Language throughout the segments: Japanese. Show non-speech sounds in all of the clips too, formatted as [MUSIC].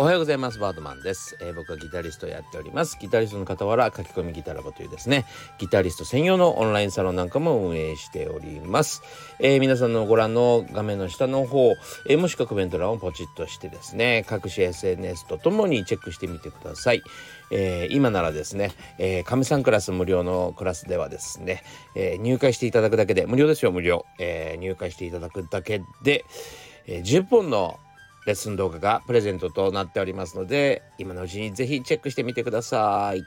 おはようございます。バードマンです、えー、僕はギタリストやっております。ギタリストの傍ら書き込みギタラボというですね。ギタリスト専用のオンラインサロンなんかも運営しております、えー、皆さんのご覧の画面の下の方、えー、もしくはコメント欄をポチッとしてですね各種 SNS とともにチェックしてみてください。え、今ならですね、えー、神さんクラス無料のクラスではですね、え、入会していただくだけで無料ですよ無料、え、入会していただくだけで、え、10本のレッスン動画がプレゼントとなっておりますので今のうちにぜひチェックしてみてください。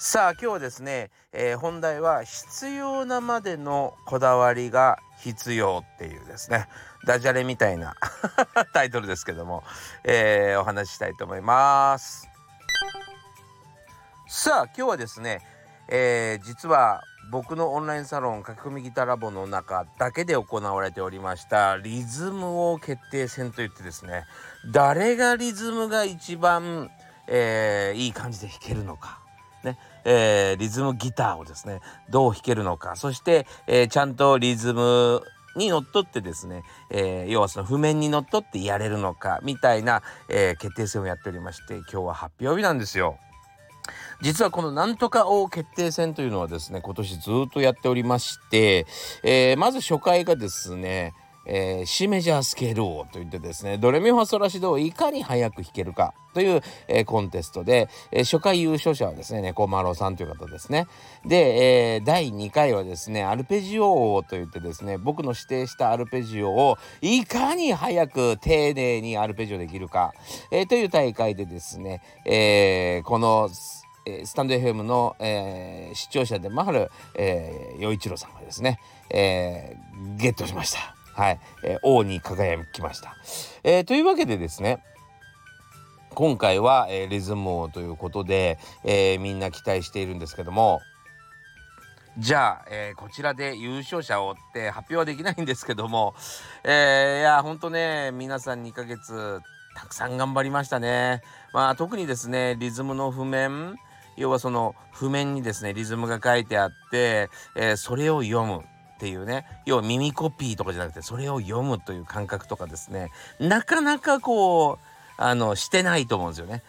さあ今日はですね、えー、本題は必要なまでのこだわりが必要っていうですねダジャレみたいな [LAUGHS] タイトルですけども、えー、お話ししたいと思います。さあ今日はですね、えー、実は僕のオンラインサロン書き込みギターラボの中だけで行われておりましたリズム王決定戦といってですね誰がリズムが一番、えー、いい感じで弾けるのか。ねえー、リズムギターをですねどう弾けるのかそして、えー、ちゃんとリズムにのっとってですね、えー、要はその譜面にのっとってやれるのかみたいな、え決定戦をやっておりまして今日は発表日なんですよ。実はこのなんとか王決定戦というのはですね今年ずっとやっておりまして、えー、まず初回がですねえー、シメジャースケール王といってですねドレミファソラシドをいかに早く弾けるかという、えー、コンテストで、えー、初回優勝者はですね猫丸さんという方ですね。で、えー、第2回はですねアルペジオ王といってですね僕の指定したアルペジオをいかに早く丁寧にアルペジオできるか、えー、という大会でですね、えー、このえスタンド FM の、えー、視聴者でもある、えー、陽一郎さんがですね、えー、ゲットしました。はい、えー、王に輝きました。えー、というわけでですね今回は、えー、リズム王ということで、えー、みんな期待しているんですけどもじゃあ、えー、こちらで優勝者をって発表はできないんですけども、えー、いやほんとね皆さん2ヶ月たくさん頑張りましたね。まあ特にですねリズムの譜面要はその譜面にですねリズムが書いてあって、えー、それを読むっていうね要は耳コピーとかじゃなくてそれを読むという感覚とかですねなかなかこうあのしてないと思うんですよね。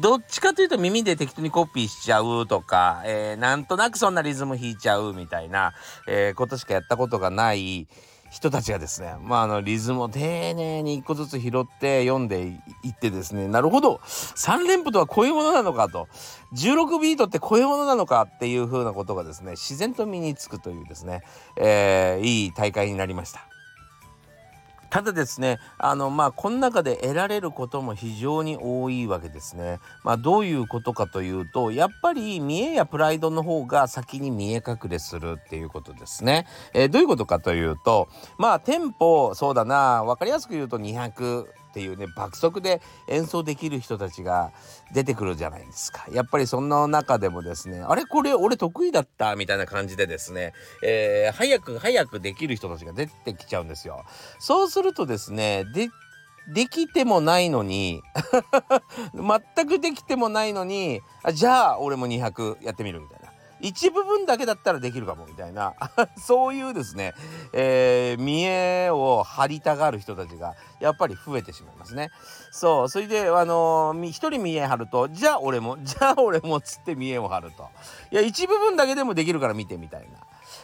どっちかというと耳で適当にコピーしちゃうとか、えー、なんとなくそんなリズム弾いちゃうみたいな、えー、ことしかやったことがない、人たちがですね、まあ、あのリズムを丁寧に一個ずつ拾って読んでいってですねなるほど3連符とはこういうものなのかと16ビートってこういうものなのかっていうふうなことがですね自然と身につくというですね、えー、いい大会になりました。ただですねあのまあこの中で得られることも非常に多いわけですね。まあどういうことかというとやっぱり見栄やプライドの方が先に見え隠れするっていうことですね。えー、どういうことかというとまあ店舗そうだな分かりやすく言うと200っていうね爆速で演奏できる人たちが出てくるじゃないですか。やっぱりそんな中でもですねあれこれ俺得意だったみたいな感じでですね、えー、早く早くできる人たちが出てきちゃうんですよ。そうするとですねでできてもないのに [LAUGHS] 全くできてもないのにあじゃあ俺も200やってみるみたいな。一部分だけだったらできるかもみたいな [LAUGHS] そういうですね、えー、見栄を張りたがる人たちがやっぱり増えてしまいますね。そうそれであのー、一人見栄張るとじゃあ俺も [LAUGHS] じゃあ俺もっつって見栄を張るといや一部分だけでもできるから見てみたいな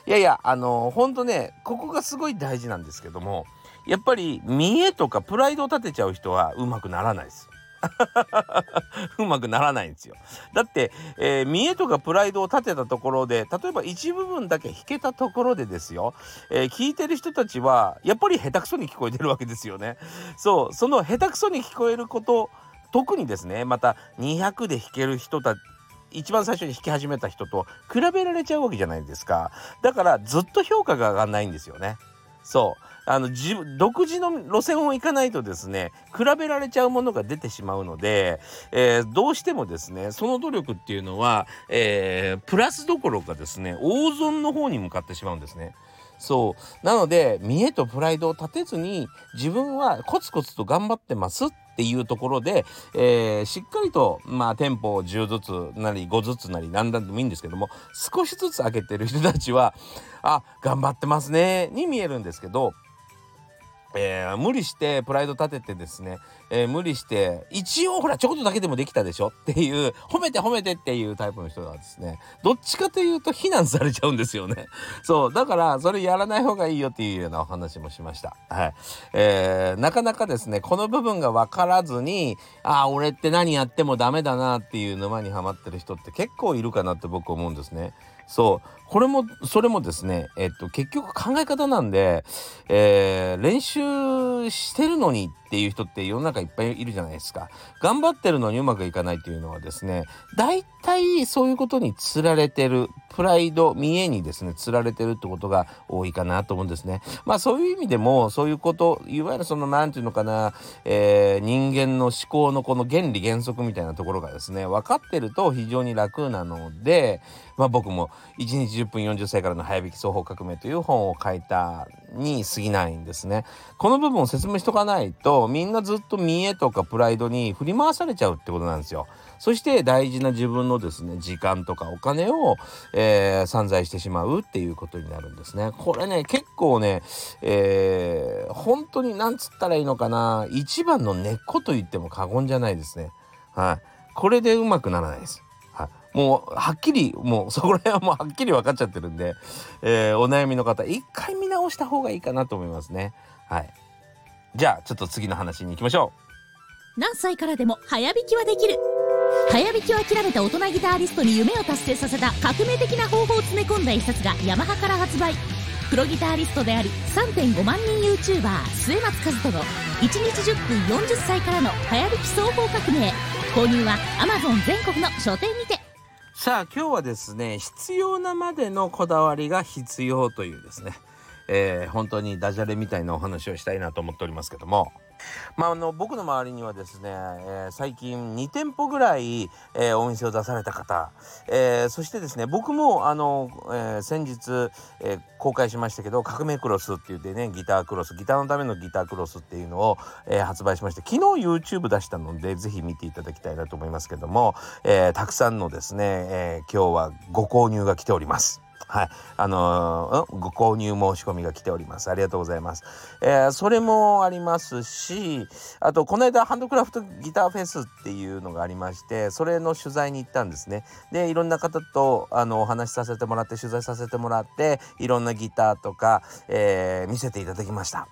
いやいやあのー、ほんとねここがすごい大事なんですけどもやっぱり見栄とかプライドを立てちゃう人はうまくならないです。[LAUGHS] うまくならないんですよ。だって、えー、見栄とかプライドを立てたところで例えば一部分だけ弾けたところでですよ、えー、聞いてる人たちはやっぱり下手くそに聞こえてるわけですよね。そうその下手くそに聞こえること特にですねまた200で弾ける人たち一番最初に弾き始めた人と比べられちゃうわけじゃないですかだからずっと評価が上がんないんですよねそうあの自独自の路線を行かないとですね比べられちゃうものが出てしまうので、えー、どうしてもですねその努力っていうのは、えー、プラスどころかですね大損の方に向かってしまうんですね。そうなので見栄とプライドを立てずに自分はコツコツと頑張ってますっていうところで、えー、しっかりとまあテンポを10ずつなり5ずつなり何段でもいいんですけども少しずつ開けてる人たちはあ頑張ってますねに見えるんですけどえー、無理してプライド立ててですね、えー、無理して一応ほらちょこっとだけでもできたでしょ？っていう褒めて褒めてっていうタイプの人がですねどっちかというと非難されちゃうんですよね。[LAUGHS] そうだからそれやらない方がいいよっていうようなお話もしました。はい、えー、なかなかですねこの部分が分からずにああ俺って何やってもダメだなっていう沼にはまってる人って結構いるかなって僕思うんですね。そう。これもそれもですねえっと結局考え方なんで、えー、練習してるのにっていう人って世の中いっぱいいるじゃないですか頑張ってるのにうまくいかないっていうのはですね大体そういうことにつられてるプライド見栄にですねつられてるってことが多いかなと思うんですねまあそういう意味でもそういうこといわゆるその何て言うのかな、えー、人間の思考のこの原理原則みたいなところがですね分かってると非常に楽なのでまあ僕も1日10分40歳からの早引き双方革命という本を書いたに過ぎないんですね。この部分を説明しとかないとみんなずっと見栄とかプライドに振り回されちゃうってことなんですよ。そして大事な自分のですね時間とかお金を、えー、散財してしまうっていうことになるんですね。これね結構ね、えー、本当に何つったらいいのかな一番の根っこと言っても過言じゃないですね。はい。これでうまくならないです。もうはっきりもうそこら辺はもうはっきり分かっちゃってるんで、えー、お悩みの方一回見直した方がいいかなと思いますねはいじゃあちょっと次の話に行きましょう。何歳からでも早弾きはできる。早弾きを諦めた大人ギタリストに夢を達成させた革命的な方法を詰め込んだ一冊がヤマハから発売。プロギタリストであり3.5万人 YouTuber 末松和人の1日10分40歳からの早弾き双方革命。購入は Amazon 全国の書店にて。さあ今日はですね必要なまでのこだわりが必要というですね、えー、本当にダジャレみたいなお話をしたいなと思っておりますけどもまあ、あの僕の周りにはですね、えー、最近2店舗ぐらい、えー、お店を出された方、えー、そしてですね僕もあの、え先日、え公開しましたけど革命クロスって言ってねギタークロスギターのためのギタークロスっていうのを、え発売しまして昨日 YouTube 出したので是非見ていただきたいなと思いますけども、えたくさんのですね、え今日はご購入が来ております。はい、あのー、ご購入申し込みが来ております。ありがとうございます。えー、それもありますし、あとこの間ハンドクラフトギターフェスっていうのがありまして、それの取材に行ったんですね。で、いろんな方とあのお話しさせてもらって取材させてもらって、いろんなギターとか、えー、見せていただきました。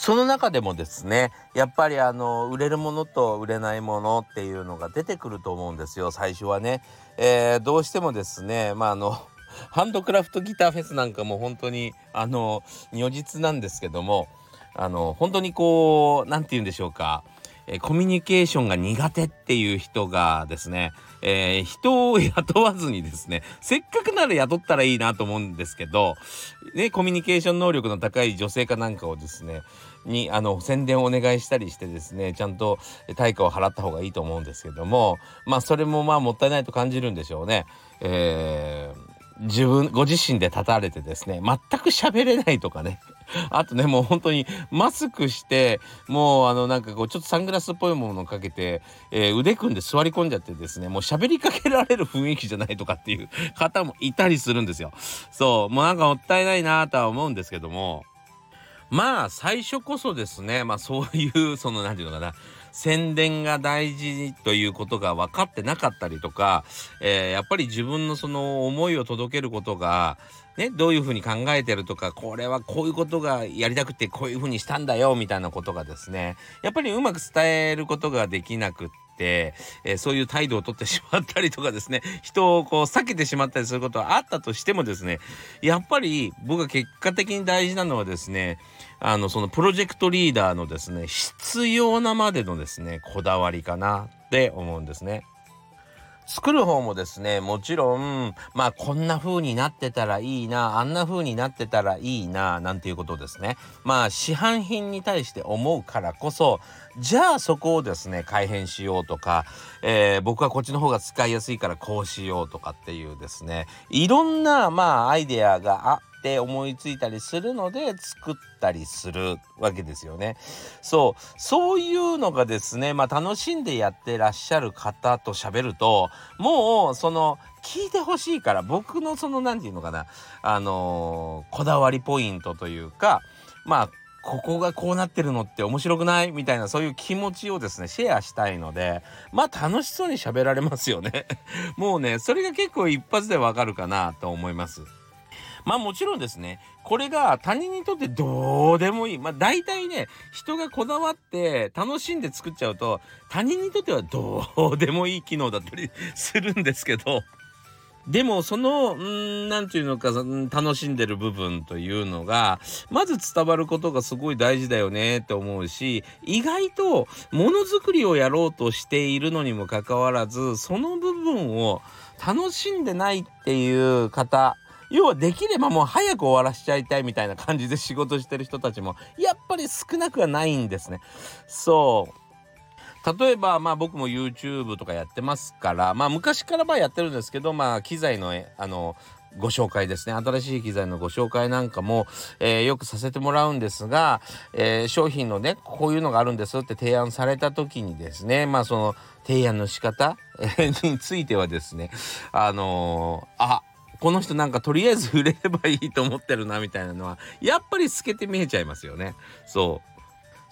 その中でもですねやっぱりあの売れるものと売れないものっていうのが出てくると思うんですよ最初はね、えー、どうしてもですねまああの [LAUGHS] ハンドクラフトギターフェスなんかも本当にあの如実なんですけどもあの本当にこう何て言うんでしょうかえコミュニケーションが苦手っていう人がですね、えー、人を雇わずにですね、せっかくなら雇ったらいいなと思うんですけど、ね、コミュニケーション能力の高い女性かなんかをですね、に、あの、宣伝をお願いしたりしてですね、ちゃんと対価を払った方がいいと思うんですけども、まあ、それもまあ、もったいないと感じるんでしょうね。えー自分、ご自身で立たれてですね、全く喋れないとかね。[LAUGHS] あとね、もう本当にマスクして、もうあのなんかこうちょっとサングラスっぽいものをかけて、えー、腕組んで座り込んじゃってですね、もう喋りかけられる雰囲気じゃないとかっていう方もいたりするんですよ。そう、もうなんかもったいないなとは思うんですけども、まあ最初こそですね、まあそういう、[LAUGHS] その何て言うのかな、宣伝が大事ということが分かってなかったりとか、えー、やっぱり自分のその思いを届けることが、ね、どういうふうに考えてるとか、これはこういうことがやりたくてこういうふうにしたんだよ、みたいなことがですね、やっぱりうまく伝えることができなくって、えー、そういう態度をとってしまったりとかですね、人をこう避けてしまったりすることはあったとしてもですね、やっぱり僕が結果的に大事なのはですね、あの、そのプロジェクトリーダーのですね、必要なまでのですね、こだわりかなって思うんですね。作る方もですね、もちろん、まあこんな風になってたらいいな、あんな風になってたらいいな、なんていうことですね。まあ市販品に対して思うからこそ、じゃあそこをですね、改変しようとか、えー、僕はこっちの方が使いやすいからこうしようとかっていうですね、いろんなまあアイデアがあって思いついたりするので作ったりするわけですよね。そう、そういうのがですね、まあ楽しんでやってらっしゃる方と喋ると、もうその聞いてほしいから僕のその何て言うのかな、あのー、こだわりポイントというか、まあここがこうなってるのって面白くない？みたいなそういう気持ちをですねシェアしたいのでまあ楽しそうに喋られますよね。[LAUGHS] もうねそれが結構一発でわかるかなと思います。まあもちろんですねこれが他人にとってどうでもいい。まあ大体ね人がこだわって楽しんで作っちゃうと他人にとってはどうでもいい機能だったりするんですけど。でもその何て言うのか楽しんでる部分というのがまず伝わることがすごい大事だよねって思うし意外とものづくりをやろうとしているのにもかかわらずその部分を楽しんでないっていう方要はできればもう早く終わらしちゃいたいみたいな感じで仕事してる人たちもやっぱり少なくはないんですね。そう例えば、まあ僕も YouTube とかやってますから、まあ昔からまあやってるんですけど、まあ機材の、あの、ご紹介ですね。新しい機材のご紹介なんかも、えー、よくさせてもらうんですが、えー、商品のね、こういうのがあるんですって提案された時にですね、まあその提案の仕方についてはですね、あのー、あ、この人なんかとりあえず売れればいいと思ってるなみたいなのは、やっぱり透けて見えちゃいますよね。そう。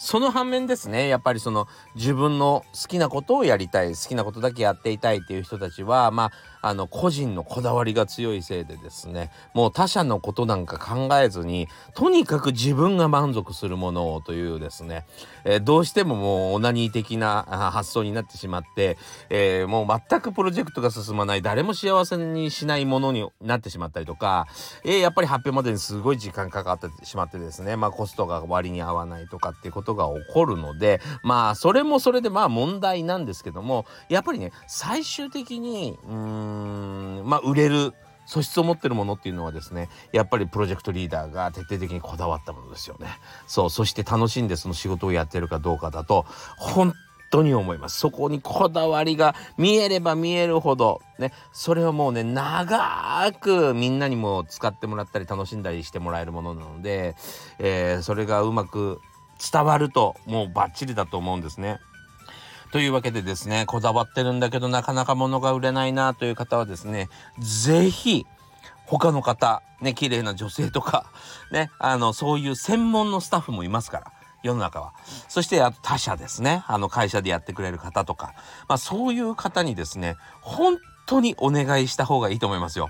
その反面ですねやっぱりその自分の好きなことをやりたい好きなことだけやっていたいっていう人たちはまああの個人のこだわりが強いせいでですねもう他者のことなんか考えずにとにかく自分が満足するものをというですね、えー、どうしてももうオナニー的な発想になってしまって、えー、もう全くプロジェクトが進まない誰も幸せにしないものになってしまったりとか、えー、やっぱり発表までにすごい時間かかってしまってですねまあコストが割に合わないとかっていうことが起こるのでまあそれもそれでまあ問題なんですけどもやっぱりね最終的にうんん。まあ売れる素質を持ってるものっていうのはですねやっぱりプロジェクトリーダーが徹底的にこだわったものですよね。そうそして楽しんでその仕事をやってるかどうかだと本当に思います。そこにこだわりが見えれば見えるほどねそれはもうね長くみんなにも使ってもらったり楽しんだりしてもらえるものなので、えー、それがうまく伝わるともうバッチリだと思うんですね。というわけでですね、こだわってるんだけどなかなか物が売れないなという方はですね、ぜひ、他の方、ね、綺麗な女性とか、[LAUGHS] ね、あの、そういう専門のスタッフもいますから。世の中は。そして、あと他社ですね。あの、会社でやってくれる方とか。まあ、そういう方にですね、本当にお願いした方がいいと思いますよ。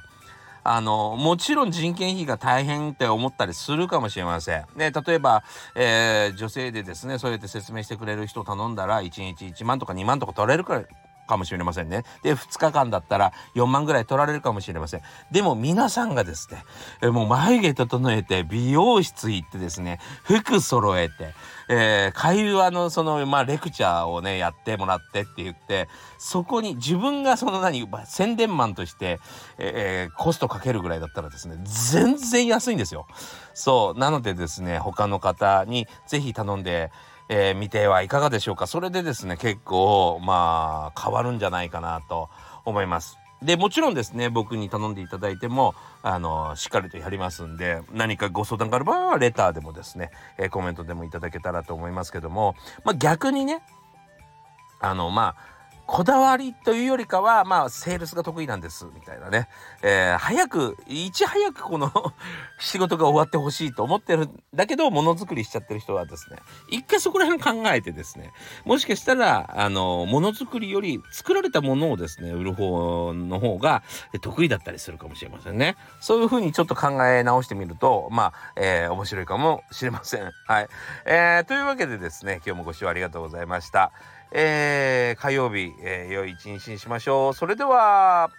あの、もちろん人件費が大変って思ったりするかもしれません。ね、例えば、えー、女性でですね、そうやって説明してくれる人を頼んだら、1日1万とか2万とか取れるから、かもしれませんね。で、2日間だったら4万ぐらい取られるかもしれません。でも皆さんがですね、えもう眉毛整えて、美容室行ってですね、服揃えて、えー、会話のその、まあ、レクチャーをね、やってもらってって言って、そこに自分がその何、宣伝マンとして、えー、コストかけるぐらいだったらですね、全然安いんですよ。そう。なのでですね、他の方にぜひ頼んで、えー、見てはいかがでしょうか。それでですね、結構、まあ、変わるんじゃないかなと思います。で、もちろんですね、僕に頼んでいただいても、あの、しっかりとやりますんで、何かご相談がある場合は、レターでもですね、えー、コメントでもいただけたらと思いますけども、まあ逆にね、あの、まあ、こだわりというよりかは、まあ、セールスが得意なんです、みたいなね。えー、早く、いち早くこの [LAUGHS] 仕事が終わってほしいと思ってるんだけど、ものづくりしちゃってる人はですね、一回そこら辺考えてですね、もしかしたら、あの、ものづくりより作られたものをですね、売る方の方が得意だったりするかもしれませんね。そういうふうにちょっと考え直してみると、まあ、えー、面白いかもしれません。はい。えー、というわけでですね、今日もご視聴ありがとうございました。えー、火曜日、えー、良い一日にしましょう。それでは。